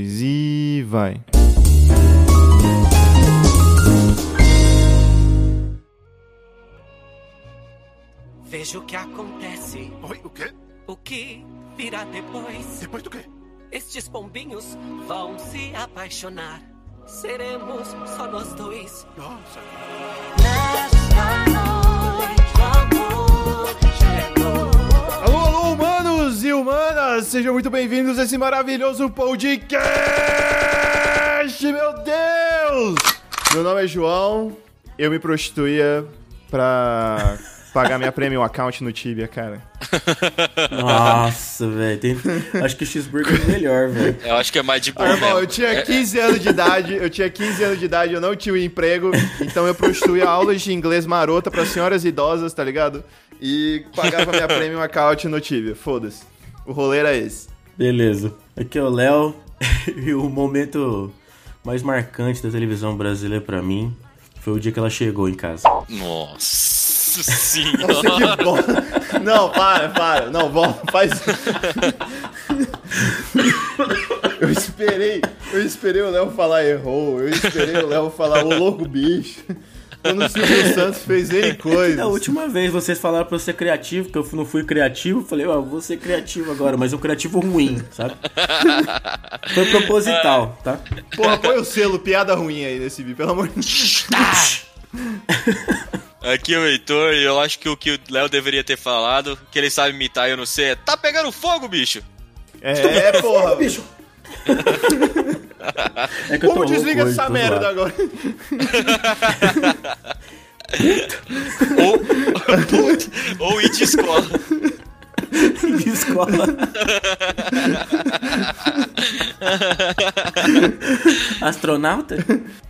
dois e vai. Veja o que acontece. Oi, o quê? O que virá depois? Depois do quê? Estes pombinhos vão se apaixonar. Seremos só nós dois. Nossa. Sejam muito bem-vindos a esse maravilhoso podcast! Meu Deus! Meu nome é João, eu me prostituía pra pagar minha premium account no Tibia, cara. Nossa, velho. tem- Acho que o cheeseburger é melhor, velho. Eu acho que é mais de boa. Ah, irmão, eu tinha 15 anos de idade, eu tinha 15 anos de idade, eu não tinha um emprego, então eu prostituía aulas de inglês marota pra senhoras idosas, tá ligado? E pagava minha premium account no Tibia, foda-se. O rolê era esse. Beleza. Aqui é o Léo. E o momento mais marcante da televisão brasileira pra mim foi o dia que ela chegou em casa. Nossa Nossa, senhora. que bom. Não, para, para. Não, volta, faz. Eu esperei, eu esperei o Léo falar errou, eu esperei o Léo falar o louco bicho. Quando o Silvio Santos fez N coisas. Da última vez vocês falaram pra eu ser criativo, que eu não fui criativo, eu falei, ó, vou ser criativo agora, mas um criativo ruim, sabe? Foi proposital, tá? Porra, põe o selo piada ruim aí nesse vídeo, pelo amor de Deus. Aqui é o Heitor e eu acho que o que o Léo deveria ter falado, que ele sabe imitar e eu não sei, é tá pegando fogo, bicho. É, porra. Bicho! É que Como desliga essa merda agora? Ou, ou ir de escola. De escola. Astronauta?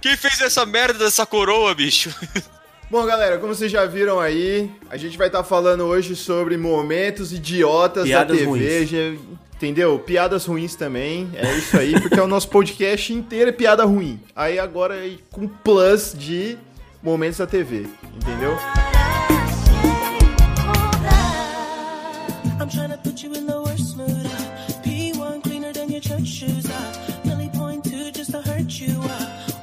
Quem fez essa merda dessa coroa, bicho? Bom, galera, como vocês já viram aí, a gente vai estar falando hoje sobre momentos idiotas Piadas da TV. ruins. Entendeu? Piadas ruins também. É isso aí, porque o nosso podcast inteiro é piada ruim. Aí agora é com plus de momentos da TV, entendeu? I'm trying to put you in the worst mood. P1 cleaner than your church shoes. Millie point two just to hurt you.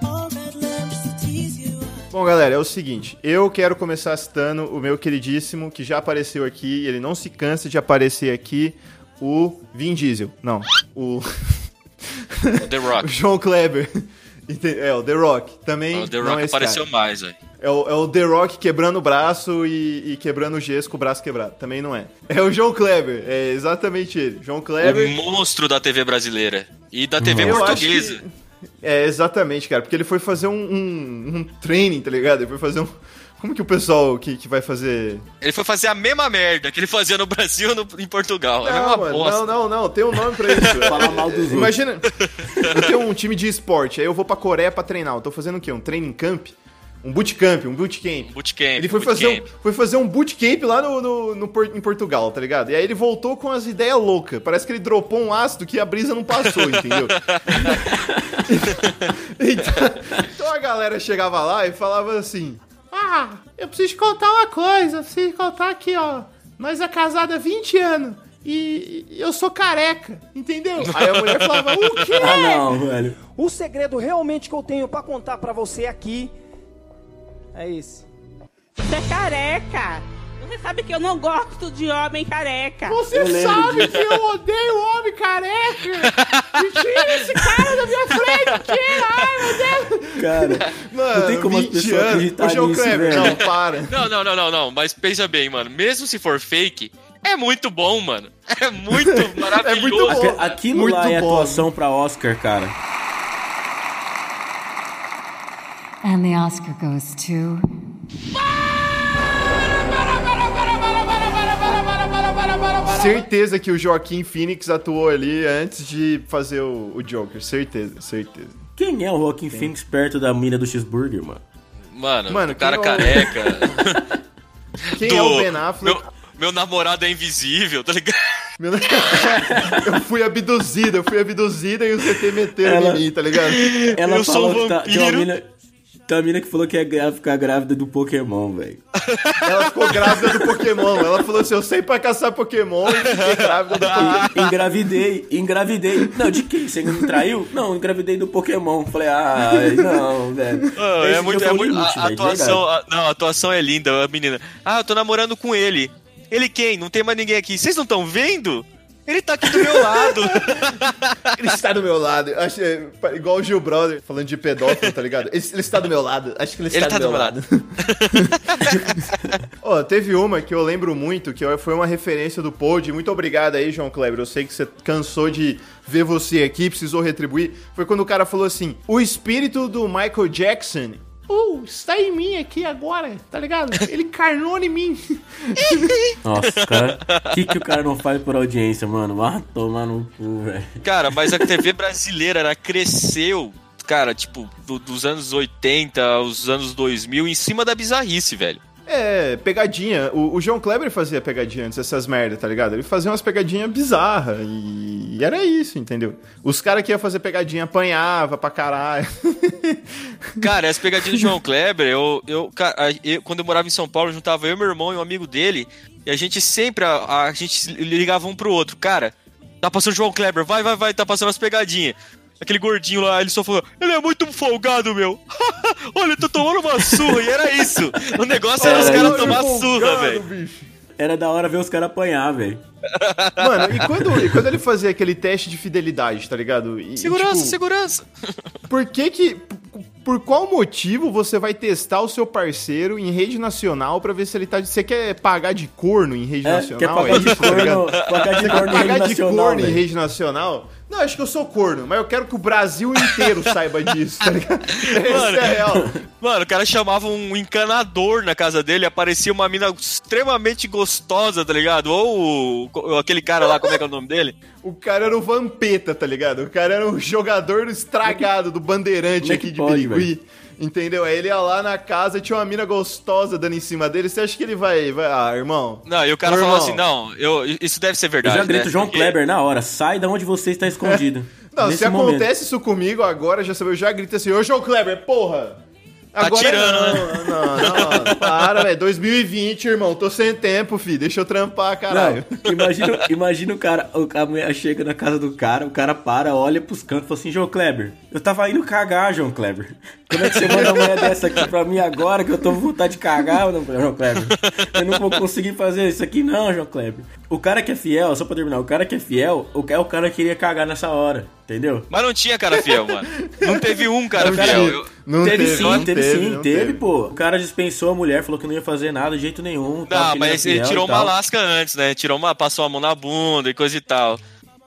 All red lamps to tease you. Bom, galera, é o seguinte. Eu quero começar citando o meu queridíssimo, que já apareceu aqui, ele não se cansa de aparecer aqui, o Vin Diesel. Não, o, The o Rock. João Kleber. É, o The Rock. Também O The não Rock é apareceu cara. mais, velho. É o, é o The Rock quebrando o braço e, e quebrando o gesso com o braço quebrado. Também não é. É o João Kleber. É exatamente ele. João Kleber. O monstro da TV brasileira. E da TV portuguesa. É, exatamente, cara. Porque ele foi fazer um, um, um training, tá ligado? Ele foi fazer um. Como que o pessoal que, que vai fazer. Ele foi fazer a mesma merda que ele fazia no Brasil e no, em Portugal. é a Não, mesma mano, bosta. não, não, não. Tem um nome pra isso. Falar mal dos outros. Imagina, eu tenho um time de esporte, aí eu vou pra Coreia pra treinar. Eu tô fazendo o quê? Um training camp? Um bootcamp, um bootcamp. Bootcamp. Ele foi fazer, um, bootcamp. foi fazer um bootcamp lá no, no, no em Portugal, tá ligado? E aí ele voltou com as ideias loucas. Parece que ele dropou um ácido que a brisa não passou, entendeu? então, então a galera chegava lá e falava assim: Ah, eu preciso te contar uma coisa, eu preciso te contar aqui, ó. Nós é casado há 20 anos. E eu sou careca, entendeu? Aí a mulher falava, o quê? Ah, não, velho. O segredo realmente que eu tenho pra contar pra você aqui é esse. Você é careca. Você sabe que eu não gosto de homem careca. Você sabe que eu odeio homem careca! Me tira esse cara da minha frente! Tira! Ai, meu Deus! Cara, Mano, não tem como as 20 pessoas acreditarem O João nisso, Kleber, velho. não, para. Não, não, não, não, não. Mas pensa bem, mano. Mesmo se for fake, é muito bom, mano. É muito maravilhoso. É muito bom. Aqu- Aquilo Muito lá é bom. atuação pra Oscar, cara. And the Oscar goes to. Certeza que o Joaquim Phoenix atuou ali antes de fazer o, o Joker. Certeza, certeza. Quem é o Joaquin Phoenix perto da mina do cheeseburger, mano? Mano, Mano, o cara quem é o- careca. Quem do- é o Ben Affleck? Meu, meu namorado é invisível, tá ligado? Meu- eu fui abduzida, eu fui abduzida e o CT meteram Ela- em mim, tá ligado? Ela Eu sou falou um que tá, tem uma vampiro. mina... Tem uma mina que falou que ia ficar grávida do Pokémon, velho. Ela ficou grávida do Pokémon. Ela falou assim: eu sei pra caçar Pokémon e fiquei grávida do Pokémon. Engravidei, engravidei. Não, de quem? Você me traiu? Não, engravidei do Pokémon. Falei, ai, não, velho. Ah, Esse é dia muito, é muito. limite, A, de atuação. a- não, a atuação é linda, a menina. Ah, eu tô namorando com ele. Ele quem? Não tem mais ninguém aqui. Vocês não estão vendo? Ele tá aqui do meu lado. Ele está do meu lado. Eu Acho, é, igual o Gil Brother, falando de pedófilo, tá ligado? Ele, ele está do meu lado. Acho que ele está Ele do tá meu do meu lado. Ó, teve uma que eu lembro muito, que foi uma referência do Pod. Muito obrigado aí, João Kleber. Eu sei que você cansou de ver você aqui, precisou retribuir. Foi quando o cara falou assim: o espírito do Michael Jackson. Uh, está em mim aqui agora, tá ligado? Ele encarnou em mim. Nossa, cara. O que, que o cara não faz por audiência, mano? Ah, tomar no cu, velho. Cara, mas a TV brasileira, ela cresceu, cara, tipo, do- dos anos 80 aos anos 2000 em cima da bizarrice, velho. É, pegadinha. O, o João Kleber fazia pegadinha antes dessas merdas, tá ligado? Ele fazia umas pegadinhas bizarras e, e era isso, entendeu? Os caras que iam fazer pegadinha apanhava pra caralho. Cara, essa pegadinha do João Kleber, eu, eu, cara, eu- quando eu morava em São Paulo, juntava eu, meu irmão e um amigo dele, e a gente sempre, a, a gente ligava um pro outro, cara, tá passando o João Kleber, vai, vai, vai, tá passando as pegadinhas. Aquele gordinho lá, ele só falou, ele é muito folgado, meu. Olha, eu tô tomando uma surra, e era isso. O negócio era os caras tomar surra, velho. Era da hora ver os caras apanhar, velho. Mano, e quando, e quando ele fazia aquele teste de fidelidade, tá ligado? E, Segurança, tipo, segurança. Por que que... Por qual motivo você vai testar o seu parceiro em rede nacional pra ver se ele tá... Você quer pagar de corno em rede É, nacional? quer pagar de isso, tá ligado? corno, pagar de corno em rede pagar de corno em rede nacional? Não, acho que eu sou corno, mas eu quero que o Brasil inteiro saiba disso, tá ligado? Isso é real. Mano, o cara chamava um encanador na casa dele, aparecia uma mina extremamente gostosa, tá ligado? Ou o- aquele cara lá, como é que é o nome dele? O cara era o Vampeta, tá ligado? O cara era o jogador estragado do Bandeirante Como é aqui de pode, Birigui. Entendeu? Aí ele ia lá na casa, tinha uma mina gostosa dando em cima dele. Você acha que ele vai. vai... Ah, irmão. Não, e o cara falou assim, não, eu, isso deve ser Eu verdade, já grito né? João Porque- Kleber na hora. Sai da onde você está escondido. Não, se momento. acontece isso comigo agora, já sabe, eu já grito assim, ô João Kleber, porra! Tá tirando, não, não, não, para, velho. 2020, irmão. Tô sem tempo, filho. Deixa eu trampar, caralho. Não, imagina, imagina o cara, a mulher chega na casa do cara, o cara para, olha pros cantos e fala assim, João Kleber, eu tava indo cagar, João Kleber. Como é que você manda uma mulher dessa aqui pra mim agora que eu tô com vontade de cagar, não, João Kleber? Eu não vou conseguir fazer isso aqui não, João Kleber. O cara que é fiel, só pra terminar, o cara que é fiel, o cara, o cara queria cagar nessa hora, entendeu? Mas não tinha cara fiel, mano. Não teve um cara Não fiel. teve. Eu- Não teve, teve, sim, não teve, sim, não teve, pô. O cara dispensou a mulher, falou que não ia fazer nada de jeito nenhum. tal, Não, que mas ele tirou uma tal. lasca antes, né? Tirou uma, passou a mão na bunda e coisa e tal.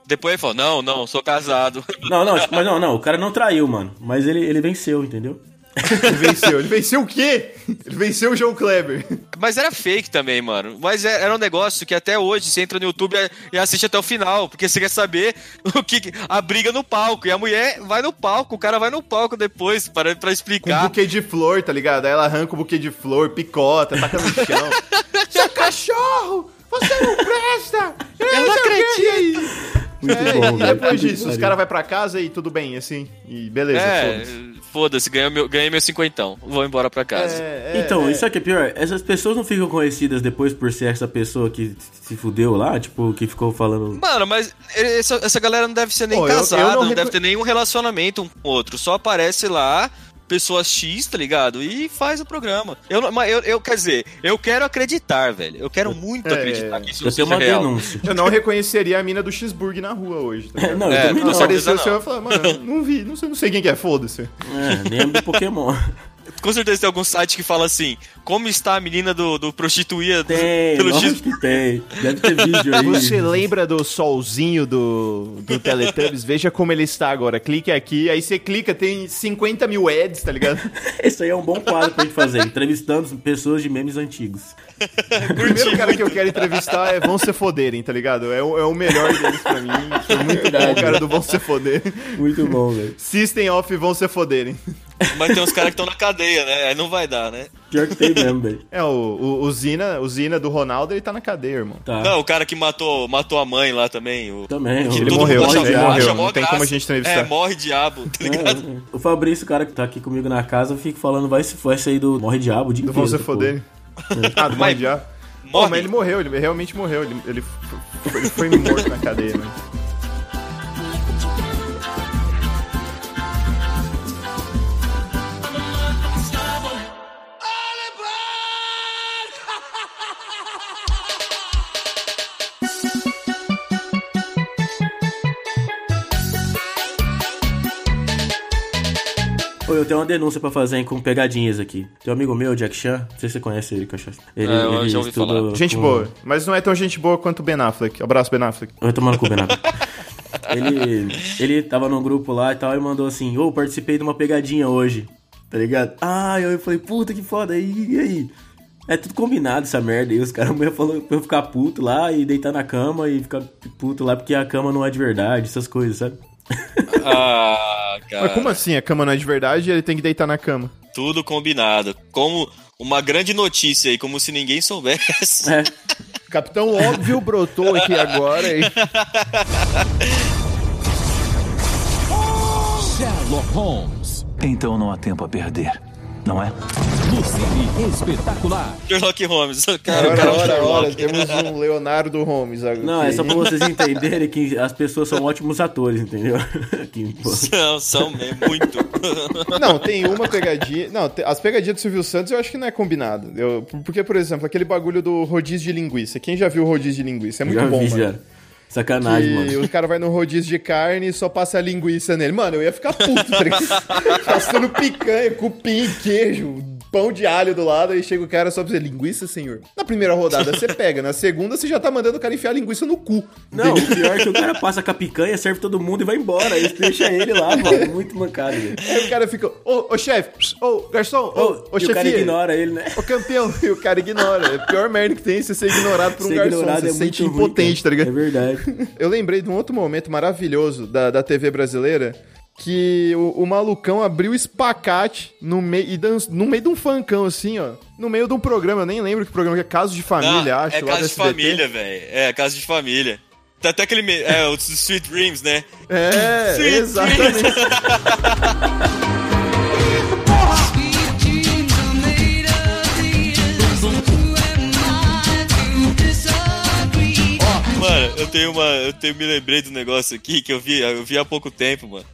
Depois ele falou, não, não, sou casado. Não, não, mas não, não, o cara não traiu, mano. Mas ele, ele venceu, entendeu? Ele venceu. Ele venceu o quê? Ele venceu o João Kleber. Mas era fake também, mano. Mas é- era um negócio que até hoje você entra no YouTube e- assiste até o final, porque você quer saber o que a briga no palco. E a mulher vai no palco, o cara vai no palco depois para pra Com um explicar. buquê de flor, tá ligado? Aí ela arranca o buquê de flor, picota, taca no chão. Seu cachorro! Você não presta! Eu não acredito! Muito É, bom, e velho. depois disso, os caras vão pra casa e tudo bem, assim. E beleza, É, foda-se. foda-se, ganhei meu, ganhei meu cinquentão. Vou embora pra casa. É, é, Então, é. isso aqui é pior. Essas pessoas não ficam conhecidas depois por ser essa pessoa que se fudeu lá, tipo, que ficou falando. Mano, mas essa, essa galera não deve ser nem Pô, eu- eu casada, não não, deve ter nenhum relacionamento um com o outro. Só aparece lá, pessoa X, tá ligado? E faz o programa. Eu, eu, eu quer dizer, eu quero acreditar, velho. Eu quero muito É, acreditar que isso Eu tenho uma real. denúncia. Eu não reconheceria a mina do cheeseburger na rua hoje. Tá ligado? Não, eu É, também não, não. Apareceu o não. senhor e falou, mano, não vi, não sei, não sei quem que é, foda-se. É, lembro do Pokémon. Com certeza tem algum site que fala assim: como está a menina do, do prostituía Tem, pelo X. que tem. Deve ter vídeo aí. Você lembra do solzinho do, do Teletubbies? Veja como ele está agora. Clique aqui, aí você clica, tem 50 mil ads, tá ligado? Esse aí é um bom quadro pra gente fazer, entrevistando pessoas de memes antigos. O primeiro cara que eu quero entrevistar é Vão Se Foderem, tá ligado? É o, é o melhor deles pra mim. Foi muito bom o cara do Vão Se Foder. Muito bom, velho. System off Vão Se Foderem. Mas tem uns caras que estão na cadeia, né? Aí não vai dar, né? Pior que tem mesmo, velho. É, o, o, o Zina, o Zina do Ronaldo, ele tá na cadeia, irmão. Tá. Não, o cara que matou, matou a mãe lá também. O... Também. o- Ele morreu, acha- ele morreu, não tem como a gente entrevistar. É, morre diabo, tá ligado? É, o Fabrício, o cara que tá aqui comigo na casa, eu fico falando, vai se vai sair do Morre Diabo de Do Vão se foder. Ah, do Morre já. Morre. Pô, mas ele morreu, ele realmente morreu. Ele, ele, ele foi morto na cadeia, né? Ô, eu tenho uma denúncia pra fazer hein, com pegadinhas aqui. Tem um amigo meu, Jack Chan, não sei se você conhece ele, Cachaça. Ele, É, eu já ouvi estuda falar. Gente com- boa. Mas não é tão gente boa quanto o Ben Affleck. Abraço, Ben Affleck. Vai tomar no cu, Benato. ele, ele tava num grupo lá e tal e mandou assim: Ô, participei de uma pegadinha hoje. Tá ligado? Ah, eu falei, puta que foda, e, e aí? É tudo combinado essa merda. E os caras me falaram pra eu ficar puto lá e deitar na cama e ficar puto lá porque a cama não é de verdade, essas coisas, sabe? Ah, cara. Mas como assim? A cama não é de verdade e ele tem que deitar na cama? Tudo combinado. Como uma grande notícia aí, como se ninguém soubesse. É. Capitão Óbvio brotou aqui agora e... Sherlock Holmes. Então não há tempo a perder, não é? No Cine Espetacular. Sherlock Holmes. Cara, o Ora, cara é ora, ora, temos um Leonardo Holmes agora. Não, é só pra vocês entenderem que as pessoas são ótimos atores, entendeu? Que. São, são mesmo, muito. Não, tem uma pegadinha. Não, as pegadinhas do Silvio Santos eu acho que não é combinado. Eu, porque, por exemplo, aquele bagulho do rodízio de linguiça. Quem já viu o rodízio de linguiça? É muito Já bom, vi, mano. já. Sacanagem, mano. o cara vai no rodízio de carne e só passa a linguiça nele. Mano, eu ia ficar puto, tá? Passando picanha, cupim, queijo, pão de alho do lado, aí chega o cara só pra dizer, linguiça, senhor? Na primeira rodada você pega, na segunda você já tá mandando o cara enfiar a linguiça no cu. Não, o pior é que o cara passa com a picanha, serve todo mundo e vai embora. Aí deixa ele lá, mano. Muito mancado, velho. Aí o cara fica, ô, ô chefe, ô, garçom, ô, ô, e o cara ignora ele, né? Ô campeão, e o cara ignora. É a pior merda que tem você ser ignorado por um Ser garçom. ignorado Você é se sente ruim, impotente, tá cara. ligado? É verdade. Eu lembrei de um outro momento maravilhoso da, da TV brasileira que o, o malucão abriu espacate no meio e dan- no meio de um funkão assim, ó. No meio de um programa, eu nem lembro que programa que é Caso de Família, Ah, acho. é do de família, velho. É, casa de família. Tá até aquele. É, o Sweet Dreams, né? É, Sweet exatamente. Mano, eu tenho uma. Eu tenho, me lembrei do negócio aqui que eu vi, eu vi há pouco tempo, mano.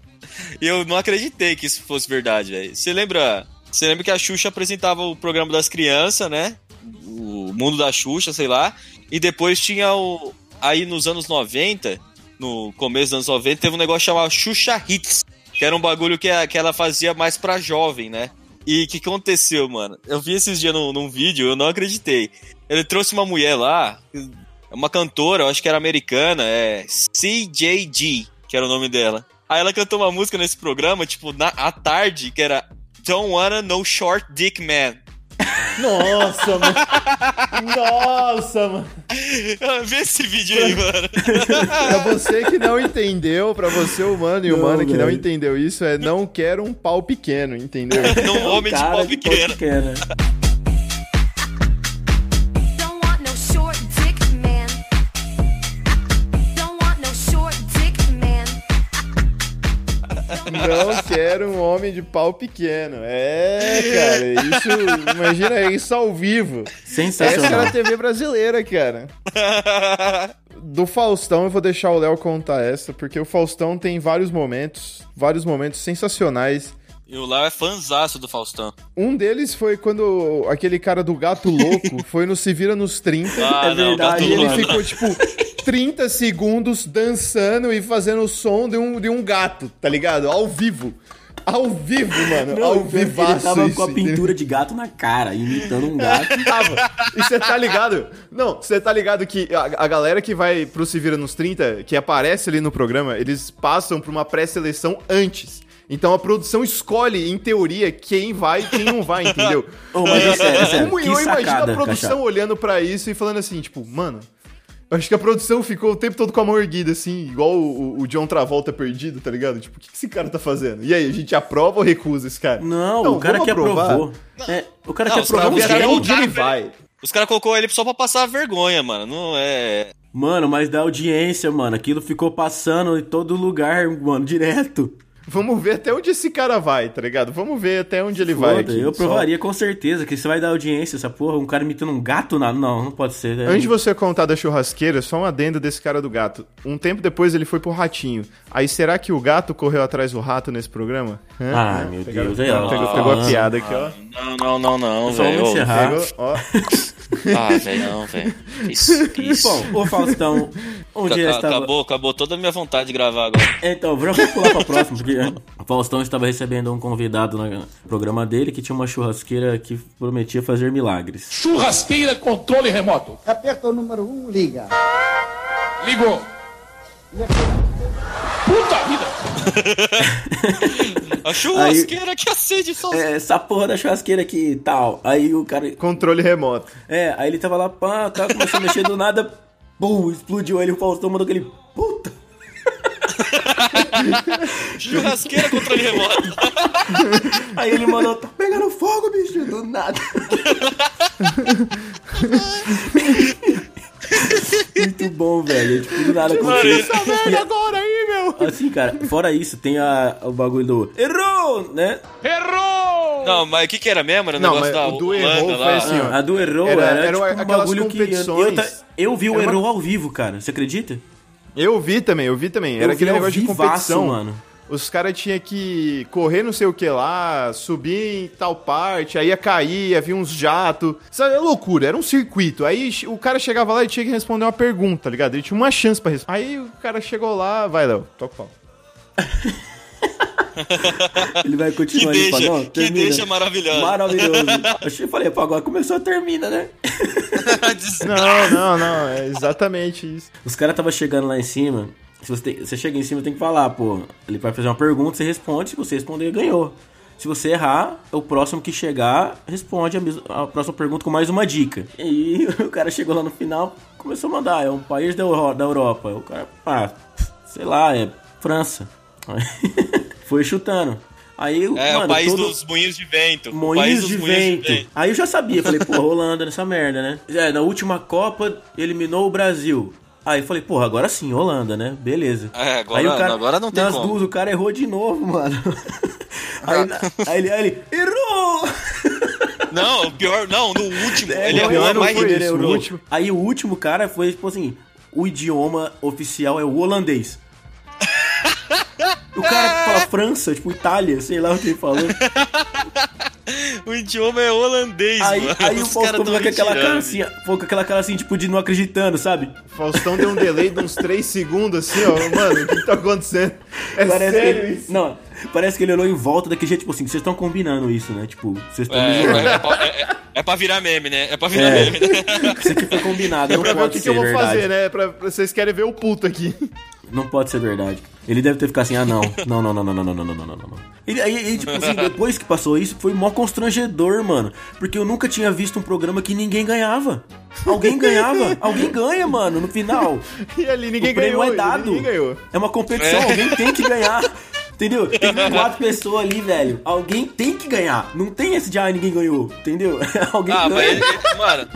Eu não acreditei que isso fosse verdade, velho. Você lembra. Você lembra que a Xuxa apresentava o programa das crianças, né? O mundo da Xuxa, sei lá. E depois tinha o. Aí nos anos 90, no começo dos anos 90, teve um negócio chamado Xuxa Hits. Que era um bagulho que, a- que ela fazia mais pra jovem, né? E o que aconteceu, mano? Eu vi esses dias num, num vídeo, eu não acreditei. Ele trouxe uma mulher lá, uma cantora, eu acho que era americana, é CJG, que era o nome dela. Aí ela cantou uma música nesse programa, tipo, na, à tarde, que era Don't Wanna No Short Dick Man. Nossa, mano. Nossa, mano. Vê esse vídeo aí, mano. Pra você que não entendeu, pra você humano e Não, humana que não entendeu isso, é não quero um pau pequeno, entendeu? Não homem de pau de pequeno. pequeno. Não quero um homem de pau pequeno. É, cara, isso. Imagina isso ao vivo. Essa era Sensacional. a TV brasileira, cara. Do Faustão, eu vou deixar o Léo contar essa, porque o Faustão tem vários momentos, vários momentos sensacionais. E o Léo é fanzaço do Faustão. Um deles foi quando aquele cara do gato louco foi no Se Vira nos 30. Ah, É não, verdade, E ele Louco. ficou, tipo, 30 segundos dançando e fazendo o som de um, de um gato, tá ligado? Ao vivo. Ao vivo, mano. Não, ao o pior é ele tava isso, com a entendeu? pintura de gato na cara, imitando um gato. Tava. E você tá ligado? Não, você tá ligado que a, a galera que vai pro Se Vira nos 30, que aparece ali no programa, eles passam por uma pré-seleção antes. Então a produção escolhe, em teoria, quem vai e quem não vai, entendeu? Ô, mas é sério, é sério, Como que eu imagino a sacada, produção Cachá. olhando pra isso e falando assim, tipo, mano, Eu acho que a produção ficou o tempo todo com a mão erguida, assim, igual o, o John Travolta perdido, tá ligado? Tipo, o que que esse cara tá fazendo? E aí, a gente aprova ou recusa esse cara? Não, Não, o cara que aprovar. aprovou. É, o cara Não, que aprovou. Até ver, onde ele cara, vai. Os caras colocou ele só pra passar vergonha, mano. Não é. Mano, mas da audiência, mano, aquilo ficou passando em todo lugar, mano, direto. Vamos ver até onde esse cara vai, tá ligado? Vamos ver até onde ele vai. Aqui. eu Só- provaria com certeza que você vai dar audiência, essa porra. Um cara imitando um gato? Não, não, não pode ser. né? Antes de você contar da churrasqueira, só um adendo desse cara do gato. Um tempo depois ele foi pro ratinho. Aí será que o gato correu atrás do rato nesse programa? Hã? Hã? meu Pegaram- Deus, ó. Pegou, Ah, pegou a ah, piada aqui, ó. Não, não, não, não, Só vamos encerrar. Pegou, ó. Ah, velho, não, velho. Isso, isso. Bom, ô Faustão, onde Ca- ele estava... Acabou, acabou toda a minha vontade de gravar agora. Então, vamos pular pra próxima, porque o Faustão estava recebendo um convidado no programa dele que tinha uma churrasqueira que prometia fazer milagres. Churrasqueira controle remoto. Aperta o número 1, um, liga. Ligou. Puta vida! A churrasqueira que acende só. É, essa porra da churrasqueira aqui e tal. Aí o cara. Controle remoto. É, aí ele tava lá, pá, tá, começou a mexer do nada, pum, explodiu ele, o Faustão mandou aquele. Puta! Churrasqueira controle remoto. Aí ele mandou, tá pegando fogo, bicho, do nada. Muito bom, velho. Tipo, do nada aconteceu. Essa merda agora aí, meu! Assim, cara, fora isso, tem a, o bagulho do. Errou! Né? Errou! Não, mas o que que era mesmo? Era o Não, negócio mas da o do Holanda errou lá. foi assim, ó. a do Errou Era- era, eram tipo um aquelas bagulho que. Eu, eu, vi o Era uma- Errou ao vivo, cara. Você acredita? Eu vi também, eu vi também. Era Eu aquele vi ao negócio de competição. mano. Os caras tinham que correr não sei o que lá, subir em tal parte, aí ia cair, havia uns jatos. Sabe, é loucura, era um circuito. Aí o cara chegava lá e tinha que responder uma pergunta, tá ligado? Ele tinha uma chance pra responder. Aí o cara chegou lá, vai, Léo, toca o pau. Ele vai Que continuar ali, deixa, não, que termina. deixa maravilhoso. Maravilhoso. Eu falei, pô, agora começou, termina, né? Não, não, não, é exatamente isso. Os caras tava chegando lá em cima. Se você, tem- você chega em cima, tem que falar, pô. Ele vai fazer uma pergunta, você responde. Se você responder, ganhou. Se você errar, o próximo que chegar responde a, mesma- a próxima pergunta com mais uma dica. E o cara chegou lá no final, começou a mandar. É um país da, Euro- da Europa. O cara, ah, sei lá, é França. Foi chutando. Aí, É, mano, o país todo- dos moinhos de vento. Moinhos dos de moinhos vento. Aí eu já sabia, falei, pô, Holanda nessa merda, né? É, na última Copa eliminou o Brasil. Aí eu falei, porra, agora sim, Holanda, né? Beleza. É, agora- aí o cara, agora não tem nas como. duas, o cara errou de novo, mano. Aí, aí ele, aí ele, errou! Não, o pior, não, no último. É, ele errou mais foi isso, o errou. último. Aí o último cara foi, tipo assim, o idioma oficial é o holandês. O cara fala França, tipo Itália, sei lá o que ele falou. O idioma é holandês, Aí, mano. aí o Os Faustão caras ficou tão com aquela cara assim, com aquela cara assim, tipo, de não acreditando, sabe? Faustão deu um delay de uns 3 segundos assim, ó. Mano, o que que tá acontecendo? É Parece sério que ele, isso? Não, parece que ele olhou em volta daquele jeito, tipo assim, vocês estão combinando isso, né? Tipo, vocês estão É, é, é, pra- é- é- é pra virar meme, né? É pra virar É. meme, né? Isso aqui foi combinado, É não pra ver o pode que, que eu vou verdade. fazer, né? Pra, pra- vocês querem ver o puto aqui. Não pode ser verdade. Ele deve ter ficado assim, ah não, não, não, não, não, não, não, não, não, não, não. Ele, aí, tipo assim, depois que passou isso, foi mó constrangedor, mano. Porque eu nunca tinha visto um programa que ninguém ganhava. Alguém ganhava, alguém ganha, mano, no final. E ali ninguém o ganhou. é dado. Ganhou. É uma competição, É. alguém tem que ganhar. Entendeu? Tem quatro pessoas ali, velho. Alguém tem que ganhar. Não tem esse de ah, ninguém ganhou. Entendeu? Alguém Ah, ganha. mas ele, ele- mano,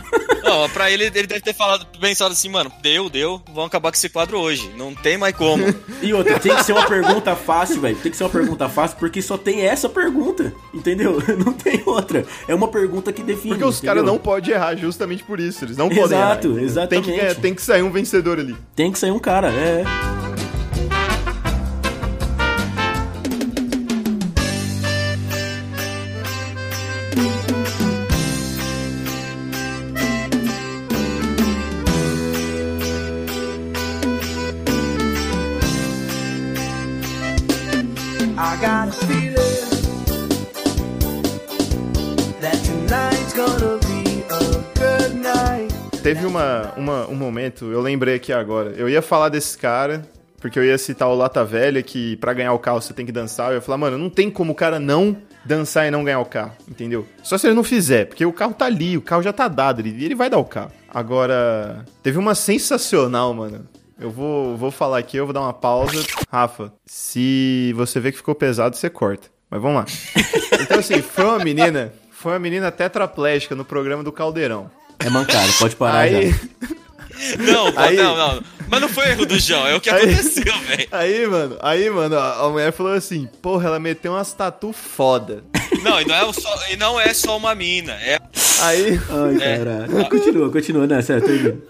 não, pra ele, ele deve ter falado, pensado assim, mano, deu, deu, vamos acabar com esse quadro hoje. Não tem mais como. E outra, tem que ser uma pergunta fácil, velho. Tem que ser uma pergunta fácil, porque só tem essa pergunta. Entendeu? Não tem outra. É uma pergunta que define. Porque os caras não podem errar justamente por isso. Eles não podem errar. Exato, exatamente. Tem que, ganhar- tem que sair um vencedor ali. Tem que sair um cara, é. Uma, um momento, eu lembrei aqui agora. Eu ia falar desse cara, porque eu ia citar o Lata Velha, que pra ganhar o carro você tem que dançar. Eu ia falar, mano, não tem como o cara não dançar e não ganhar o carro, entendeu? Só se ele não fizer, porque o carro tá ali, o carro já tá dado, ele, ele vai dar o carro. Agora, teve uma sensacional, mano. Eu vou, vou falar aqui, eu vou dar uma pausa. Rafa, se você vê que ficou pesado, você corta. Mas vamos lá. Então, assim, foi uma menina, foi uma menina tetraplégica no programa do Caldeirão. É mancado, pode parar Aí, já. Não, Aí- não, não. Mas não foi erro do João, é o que Aí- aconteceu, velho. aí, mano, aí, mano, a mulher falou assim, porra, ela meteu umas tatu foda. Não, e não é, só, e não é só uma mina. É, Aí, Ai, É. caralho. Continua, continua, né? Certo, aí, beleza,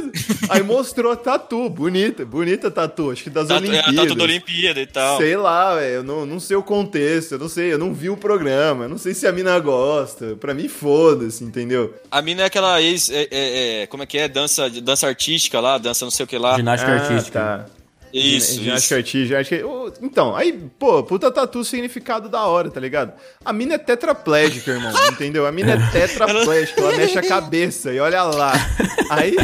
beleza. Aí mostrou a tatu, bonita, bonita tatu, acho que das tatu, é a Olimpíadas. tatu da Olimpíada e tal. Sei lá, velho, eu não, não sei o contexto, eu não sei, eu não vi o programa, eu não sei se a mina gosta. Pra mim, foda-se, entendeu? A mina é aquela ex. é- é- é, como é que é? Dança, dança artística lá, dança não sei o que lá. Ginástica Ah, artística. Tá. Isso. Ginástica artística, ginástica... Ô, Então, aí, pô, puta tatu significado da hora, tá ligado? A mina é tetraplégica, irmão, entendeu? A mina é tetraplégica, ela mexe a cabeça e olha lá. Aí,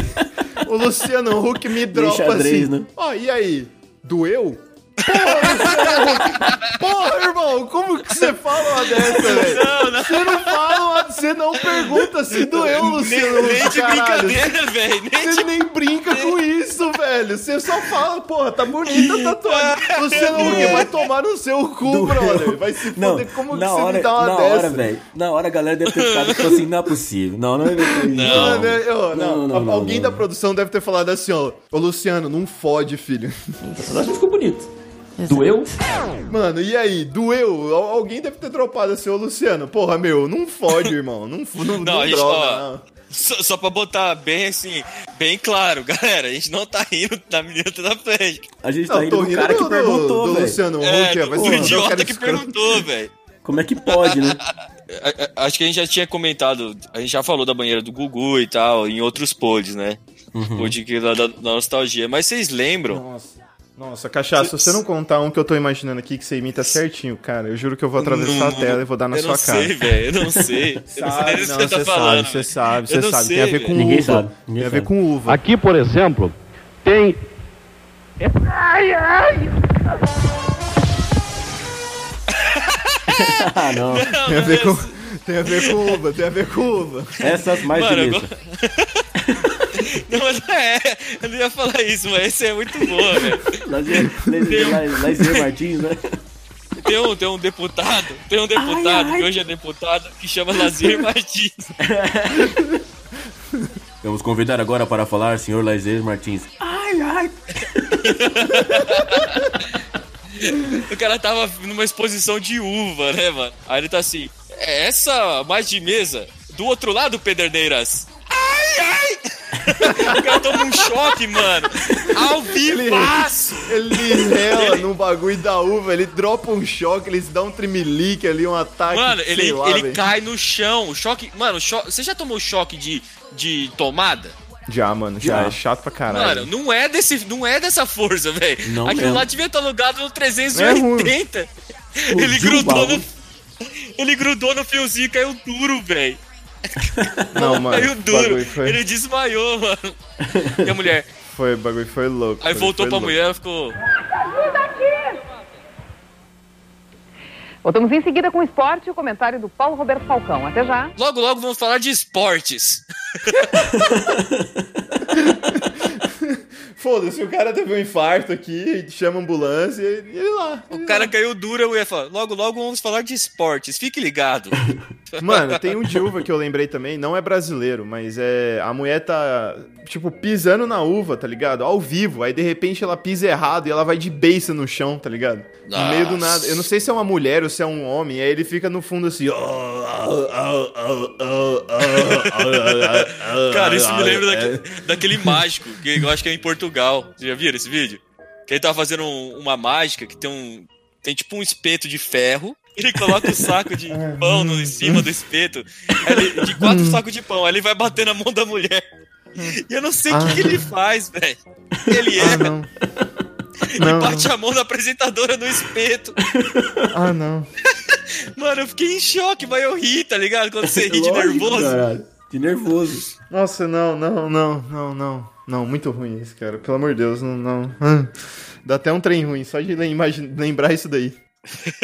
o Luciano Huck me dropa xadrez, assim, né? ó, e aí, doeu? Porra! Porra, irmão, como que você fala uma dessa, velho? Você não fala, você não pergunta se doeu, Luciano nem, Huck, nem de caralho. brincadeira, velho. Nem Você nem brinca com isso, velho. Você só fala, porra, tá bonita a tatuagem. Luciano Huck vai tomar no seu cu, brother. Vai se Não, foder. Como que na você hora, me dá uma na dessa? hora, velho. Na hora a galera deve ter ficado tipo assim, não é possível. Não, não é possível. Não. Mano, eu- não, Não, não, não, alguém não. da produção deve ter falado assim, ó. Ô, Luciano, não fode, filho. O personagem ficou bonito. Doeu? Mano, e aí? Doeu? Al- Alguém deve ter dropado assim, ô, Luciano. Porra, meu, não fode, irmão. Não, não, Não, não a droga, ó, não. Só, só pra botar bem assim, bem claro, galera, a gente não tá rindo da menina tetraplégica. A gente Não, tá eu indo tô do rindo cara que do- perguntou, do velho. Luciano Huck, É, do, do o idiota cara que perguntou, velho. Como é que pode, né? Acho que a gente já tinha comentado, a gente já falou da banheira do Gugu e tal, em outros pods, né? Uhum. Pod que da, da- da nostalgia. Mas vocês lembram? Nossa. Nossa, cachaça, se você não contar um que eu tô imaginando aqui que você imita certinho, cara, eu juro que eu vou atravessar a tela e vou dar na sua não cara. sei, velho. Eu não sei. eu não sei Sabe, não, você tá você sabe, você velho. sabe, você não sabe. Tem a ver velho. com Ninguém uva. sabe, ninguém Tem a ver sabe. com uva. Aqui, por exemplo, tem. Ai, ai! Ah, não. Tem a ver com, tem a ver com uva, tem a ver com uva. Essas mais Mano. Não, mas é, eu não ia falar isso, mas esse é muito boa, velho. Lazier, Lazier, Martins, né? Tem um, tem um deputado, tem um deputado, que hoje é deputado, que chama Lazier Martins. Vamos convidar agora para falar, senhor Lazier Martins. Ai, ai. o cara tava numa exposição de uva, né, mano? Aí ele tá assim, "É essa mais de mesa, do outro lado, Pederneiras. Ai, ai! O cara toma um choque, mano. Ao vivaço! Ele rela no bagulho da uva, ele dropa um choque, ele se dá um trimelique ali, um ataque. Mano, sei ele, lá, ele cai no chão. O choque. Mano, cho- você já tomou choque de, de tomada? Já, mano, já, Já. é chato pra caralho. Mano, não é, desse, não é dessa força, velho. Aquilo mesmo. lá devia estar alugado no É 380. ele Explodiu o grudou no. Ele grudou no fiozinho e caiu duro, velho. Não, mano, Caiu duro. bagulho foi- Ele desmaiou, mano. E a mulher. Foi, o bagulho foi louco. Aí voltou pra louco. mulher e ficou. Voltamos em seguida com o esporte e o comentário do Paulo Roberto Falcão. Até já. Logo, logo vamos falar de esportes. Foda-se, o cara teve um infarto aqui, chama a ambulância e ele lá. O cara caiu duro, a mulher falou. Logo, logo vamos falar de esportes. Fique ligado. Mano, tem um de uva que eu lembrei também, não é brasileiro, mas é. A mulher tá, tipo, pisando na uva, tá ligado? Ao vivo. Aí de repente ela pisa errado e ela vai de beiça no chão, tá ligado? No meio do nada. Eu não sei se é uma mulher ou se é um homem. Aí ele fica no fundo assim. Cara, isso me lembra É. daque- daquele mágico, que eu acho que é em Portugal. Vocês já viram esse vídeo? Que ele tava fazendo um- uma mágica que tem um. Tem tipo um espeto de ferro. Ele coloca o saco de pão no, em cima do espeto. ele- de quatro sacos de pão. Aí ele vai bater na mão da mulher. E eu não sei o que, que ele faz, velho. Ele Ah, é. não. e Não, bate não. a mão da apresentadora no espeto. Ah, não. Mano, eu fiquei em choque, mas eu ri, tá ligado? Quando você ri de Lógico, nervoso. caralho. De nervoso. Nossa, não, não, não, não, não. Não, muito ruim isso, cara. Pelo amor de Deus, não. não. Ah, Dá até um trem ruim, só de lembrar isso daí.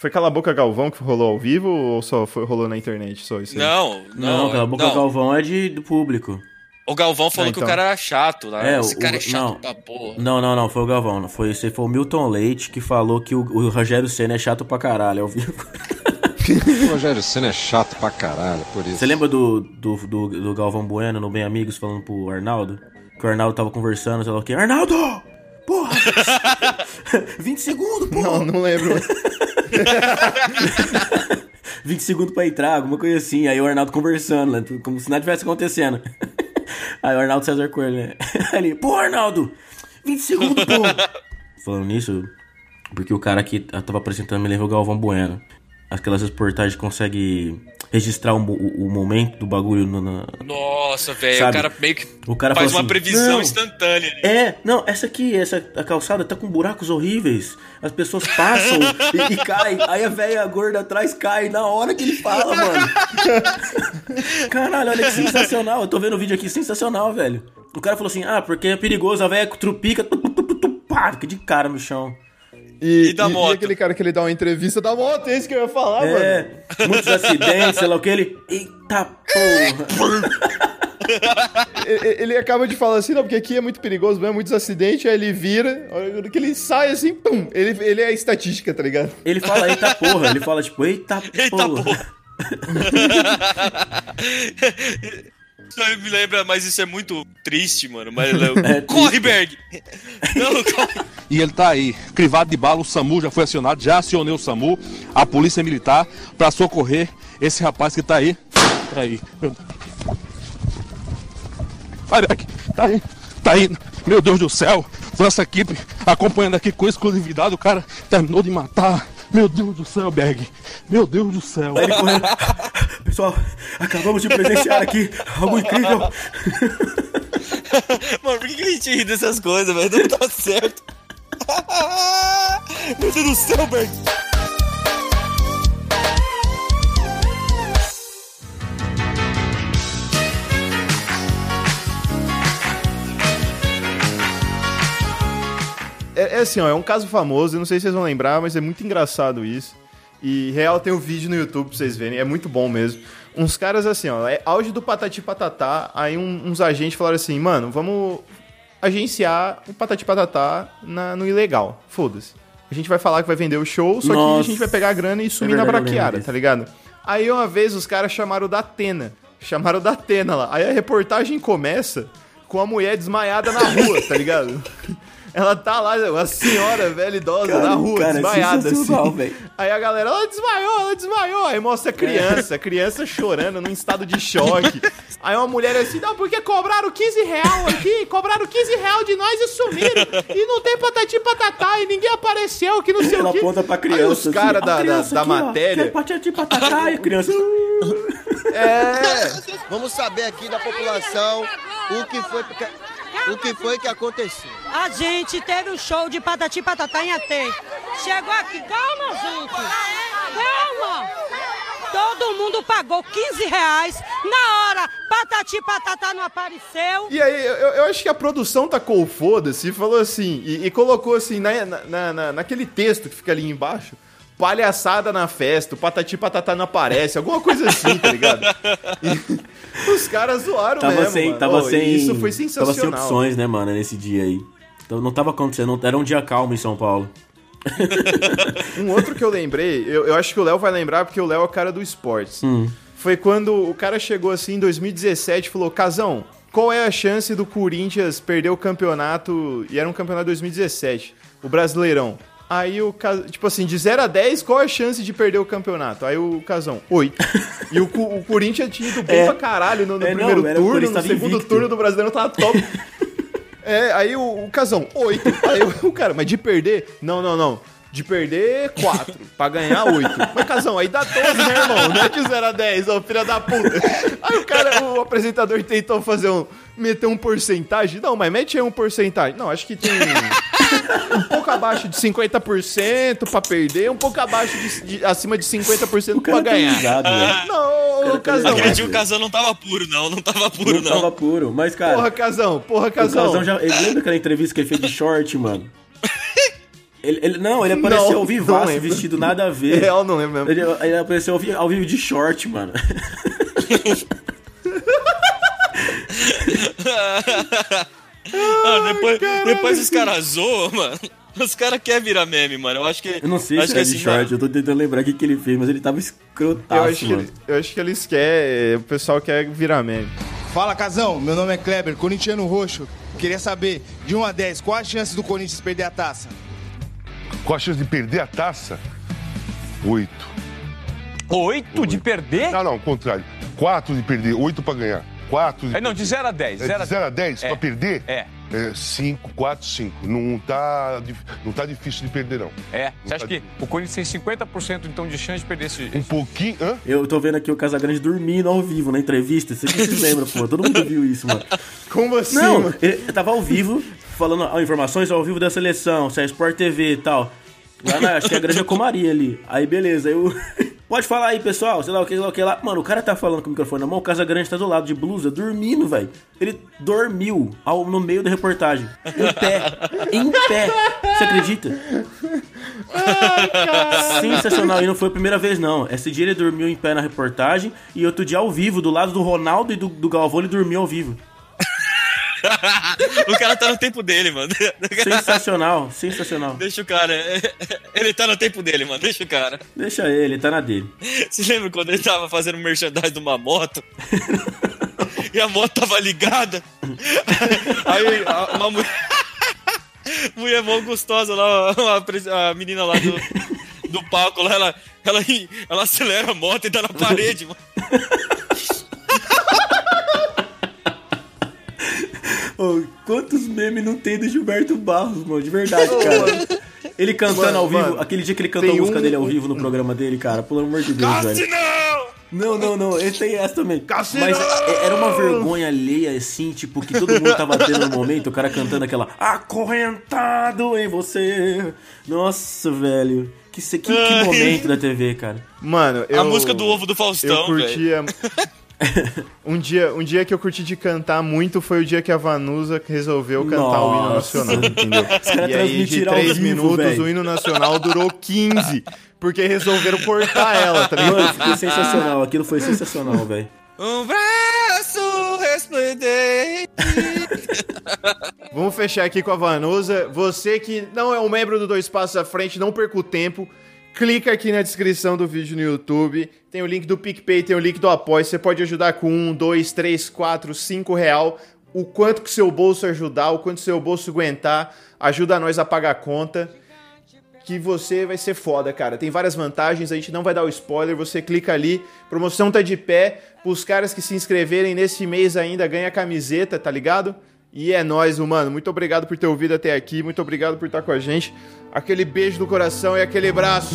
Foi Cala a Boca Galvão que rolou ao vivo ou só foi, rolou na internet? Só isso aí? Não, Não, não. Cala a Boca não. Galvão é de, do público. O Galvão falou Ah, que o então. cara era chato lá. É, Esse o- cara é chato não. pra porra. Não, não, não, foi o Galvão. Não foi, foi o Milton Leite que falou que o, o Rogério Senna é chato pra caralho ao vivo. O Rogério Senna é chato pra caralho, por isso. Você lembra do, do, do, do Galvão Bueno no Bem Amigos falando pro Arnaldo? Que o Arnaldo tava conversando, sei lá o quê. Arnaldo! Porra! 20 segundos, porra! Não, não lembro. 20 segundos pra entrar, alguma coisa assim. Aí o Arnaldo conversando, né? como se nada tivesse acontecendo. Aí o Arnaldo César Coelho, né? Ele, pô, Arnaldo! 20 segundos, pô! Falando nisso, porque o cara que tava apresentando me lembra o Galvão Bueno. Aquelas reportagens consegue registrar o, o- o momento do bagulho no, na, Nossa, velho. O cara meio que O cara faz uma assim, previsão instantânea. né? É, não, essa aqui, essa a calçada tá com buracos horríveis. As pessoas passam e, e caem. Aí a velha gorda atrás cai na hora que ele fala, mano. Caralho, olha que sensacional. Eu tô vendo o vídeo aqui, sensacional, velho. O cara falou assim: ah, porque é perigoso, a velha trupica, pá, fica de cara no chão. E, E da moto? aquele cara que ele dá uma entrevista da moto, é isso que eu ia falar, mano. É, muitos acidentes, sei lá o que, ele. Eita porra. Ele, acaba de falar assim, não, porque aqui é muito perigoso, mesmo, muitos acidentes, aí ele vira, que ele sai assim, pum, ele, ele é a estatística, tá ligado? Ele fala eita porra, ele fala tipo, eita, Eita porra. aí me lembra, mas isso é muito triste, mano. Mas É corre, Berg! Não, corre. E ele tá aí, crivado de bala, o SAMU já foi acionado, já acionei o SAMU, a polícia militar, pra socorrer esse rapaz que tá aí. Tá aí. Meu... Vai, Beck, tá aí, tá aí. Meu Deus do céu, nossa equipe acompanhando aqui com exclusividade, o cara terminou de matar. Meu Deus do céu, Berg. Meu Deus do céu. Ele correndo. Pessoal, acabamos de presenciar aqui algo incrível. Mano, por que que a gente ri dessas coisas, velho? Não tá certo. Meu Deus do céu, Berg! É, é assim, ó, é um caso famoso, eu não sei se vocês vão lembrar, mas é muito engraçado isso. E real tem um vídeo no YouTube pra vocês verem, é muito bom mesmo. Uns caras assim, ó, é auge do Patati Patatá, aí um- uns agentes falaram assim, mano, vamos agenciar o Patati Patatá na, no ilegal, foda-se. A gente vai falar que vai vender o show, só que a Nossa. gente vai pegar a grana e sumir na verdade, eu lembro braquiara, tá ligado? Aí uma vez os caras chamaram da Atena, chamaram da Atena lá. Aí a reportagem começa com a mulher desmaiada na rua, tá ligado? Ela tá lá, uma senhora velha idosa Cara, na rua, cara, desmaiada sensacional, assim. velho. Aí a galera, ela desmaiou, ela desmaiou. Aí mostra a criança, a criança chorando num estado de choque. Aí uma mulher assim, não, porque cobraram 15 real aqui, cobraram 15 real de nós e sumiram. E não tem patati patatá, e ninguém apareceu, que não sei Ela o quê. aponta pra Aí criança. os assim, caras "A da, da, da aqui, ó, matéria... quer patati patatá", e a criança. É. Vamos saber aqui da população o que foi que, o que, foi que aconteceu. A gente teve um show de patati patatá em Atê. Chegou aqui, calma, gente. Calma. Todo mundo pagou 15 reais. Na hora, patati patatá não apareceu. E aí, eu, eu acho que a produção tacou o foda-se e falou assim, e, e colocou assim, na, na, na- naquele texto que fica ali embaixo, palhaçada na festa, o patati patatá não aparece, alguma coisa assim, tá ligado? E os caras zoaram Tava mesmo, sem, mano. tava Oh, sem. Isso foi Tava sem sensacional. opções, né, mano, nesse dia aí. Então não tava acontecendo, era um dia calmo em São Paulo. Um outro que eu lembrei, eu, eu acho que o Léo vai lembrar, porque o Léo é o cara do esportes. Hum. Foi quando o cara chegou assim em 2017 e falou: Casão, qual é a chance do Corinthians perder o campeonato? E era um campeonato de 2017, o Brasileirão. Aí o tipo assim, de 0 a 10, qual a chance de perder o campeonato? Aí o Casão, 8. E o, o Corinthians tinha ido bem É. pra caralho no, no É, não, primeiro era- o turno, no segundo invicto. turno do Brasileirão tava top. É, aí o, o Casão, 8. Aí o, o cara, mas de perder? Não, não, não. De perder, 4. pra ganhar, 8. Mas, Casão, aí dá 12, né, irmão? Não é de 0 a 10, ô filha da puta. Aí o cara, o apresentador tentou fazer um. meter um porcentagem. Não, mas mete aí um porcentagem. Não, acho que tem. Um pouco abaixo de 50% pra perder, um pouco abaixo de, de- acima de 50% pra tá ganhar. ligado, velho. Não, ô, Casão. Aquele dia o Casão não tava puro, não. Não tava puro, Não não. tava puro, mas, cara. Porra, Casão, porra, o Casão. Casão já. Ele lembra aquela entrevista que ele fez de short, mano? Ele, ele- não, ele apareceu Não, ao não vivaço, vestido nada a ver. Real, não lembro mesmo. Ele, ele apareceu ao, vi- ao vivo de short, mano. Ah, depois, depois os caras zoam, mano. Os caras querem virar meme, mano. Eu acho que. Eu não sei acho se que é de short, eu tô tentando lembrar o que, que ele fez, mas ele tava escrotaço, Eu acho, que ele- eu acho que eles querem. O pessoal quer virar meme. Fala, Casão. Meu nome é Kleber, corintiano roxo. Queria saber, de 1 a 10, qual a chance do Corinthians perder a taça? Qual a chance de perder a taça? Oito. Oito de perder? Não, não, o contrário. Quatro de perder, oito pra ganhar. Quatro de É, não, de 0 a 10. É, de 0 a 10 É. pra perder? É. 5, 4, 5. Não tá, dif- não tá difícil de perder, não. É. Você acha que o Corinthians tem 50% então de chance de perder esse. Um pouquinho. Hã? Eu tô vendo aqui o Casagrande dormindo ao vivo na entrevista. Você se lembra, pô. Todo mundo viu isso, mano. Como assim? Não, mano? ele tava ao vivo, falando ó, informações ao vivo da seleção, se é Sport TV e tal. Lá na, acho que é a Granja Comaria ali. Aí beleza, aí eu. Pode falar aí, pessoal, sei lá o que, sei lá o que lá. Mano, o cara tá falando com o microfone na mão, o Casagrande tá do lado de blusa, dormindo, velho. Ele dormiu ao, no meio da reportagem. Em pé. Em pé. Você acredita? Sensacional. E não foi a primeira vez, não. Esse dia ele dormiu em pé na reportagem e outro dia ao vivo, do lado do Ronaldo e do, do Galvão, ele dormiu ao vivo. o cara tá no tempo dele, mano. Sensacional, sensacional. Deixa o cara. Ele tá no tempo dele, mano. Deixa o cara. Deixa ele, tá na dele. Você lembra quando ele tava fazendo merchandising de uma moto? e a moto tava ligada? Aí a- uma mulher. mulher mó gostosa lá, pres- a menina lá do, do palco lá, ela, ela, ela acelera a moto e dá na parede, mano. Ô, quantos memes não tem do Gilberto Barros, mano? De verdade, cara. Ele cantando Mano, ao vivo, mano, aquele dia que ele cantou a música um- dele ao vivo no programa dele, cara, pelo amor de Deus, velho. Não, não, não, ele tem essa também. Cassinão! Mas é- era uma vergonha alheia, assim, tipo, que todo mundo tava tendo no momento, o cara cantando aquela Acorrentado em você. Nossa, velho. Que, se- que, que momento da TV, cara. Mano, eu. A música do ovo do Faustão, Eu curtia. Um, dia, um dia que eu curti de cantar muito foi o dia que a Vanusa resolveu cantar o hino Nossa. nacional, entendeu? E aí, de transmitiram ao 3 vivo, minutos, velho. o hino nacional durou 15. Porque resolveram cortar ela, tá Mano, ligado? ficou sensacional. Aquilo foi sensacional, velho. Um braço resplendente. Vamos fechar aqui com a Vanusa. Você que não é um membro do Dois Passos à Frente, não perca o tempo. Clica aqui na descrição do vídeo no YouTube. Tem o link do PicPay, tem o link do Apoio. Você pode ajudar com um, dois, três, quatro, cinco real. O quanto que seu bolso ajudar, o quanto seu bolso aguentar, ajuda nós a pagar a conta. Que você vai ser foda, cara. Tem várias vantagens, a gente não vai dar o spoiler. Você clica ali, promoção tá de pé. Pros caras que se inscreverem nesse mês ainda, ganha camiseta, tá ligado? E é nóis, mano. Muito obrigado por ter ouvido até aqui. Muito obrigado por estar com a gente. Aquele beijo no coração e aquele braço.